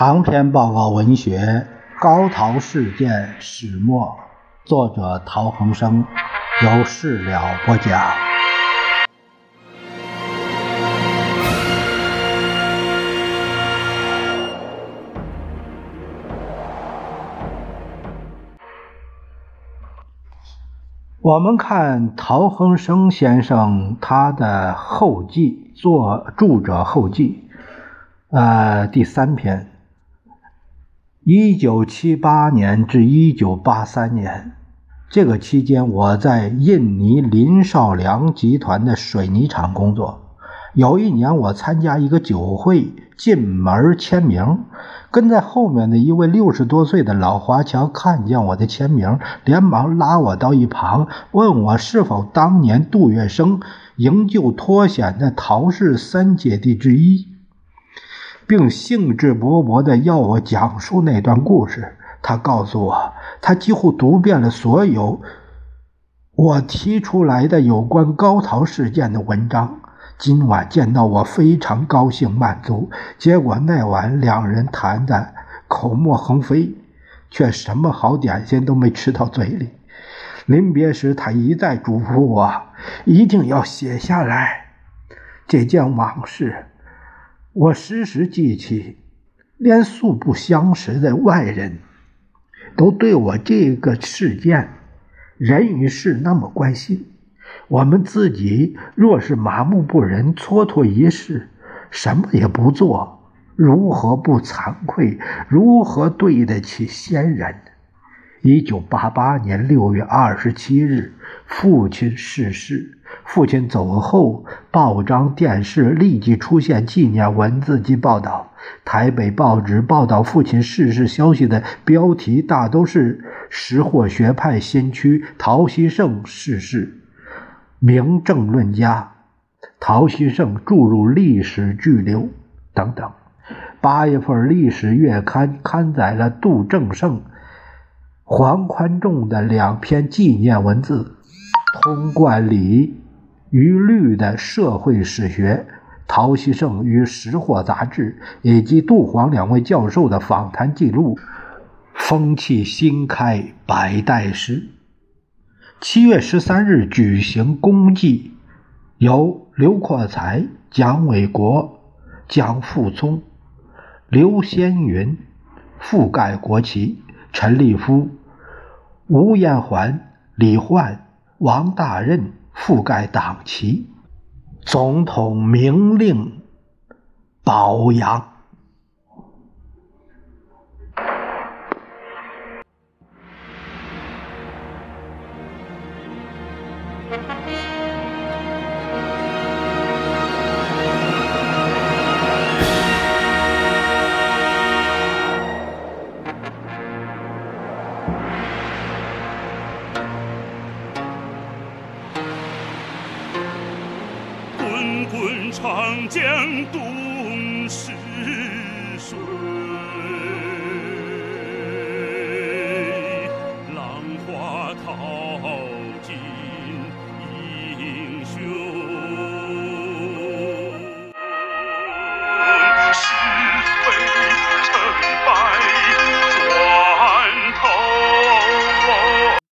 长篇报告文学《高陶事件始末》，作者陶恒生，由事了播讲。我们看陶恒生先生他的后记，作著者后记，呃，第三篇。一九七八年至一九八三年，这个期间，我在印尼林少良集团的水泥厂工作。有一年，我参加一个酒会，进门签名，跟在后面的一位六十多岁的老华侨看见我的签名，连忙拉我到一旁，问我是否当年杜月笙营救脱险的陶氏三姐弟之一。并兴致勃勃地要我讲述那段故事。他告诉我，他几乎读遍了所有我提出来的有关高陶事件的文章。今晚见到我，非常高兴满足。结果那晚两人谈的口沫横飞，却什么好点心都没吃到嘴里。临别时，他一再嘱咐我一定要写下来这件往事。我时时记起，连素不相识的外人都对我这个事件人与事那么关心。我们自己若是麻木不仁、蹉跎一世，什么也不做，如何不惭愧？如何对得起先人？一九八八年六月二十七日，父亲逝世。父亲走后，报章、电视立即出现纪念文字及报道。台北报纸报道父亲逝世消息的标题大都是“识货学派先驱陶希圣逝世”，名政论家陶希圣注入历史巨流等等。八月份，《历史月刊》刊载了杜正胜、黄宽仲的两篇纪念文字，通贯礼。于律的社会史学，陶希圣与《识货》杂志以及杜黄两位教授的访谈记录，风气新开，百代诗。七月十三日举行公祭，由刘阔才、蒋纬国、蒋复聪、刘先云覆盖国旗，陈立夫、吴彦环、李焕、王大任。覆盖党旗，总统明令保扬。长江东逝水浪花淘尽英雄。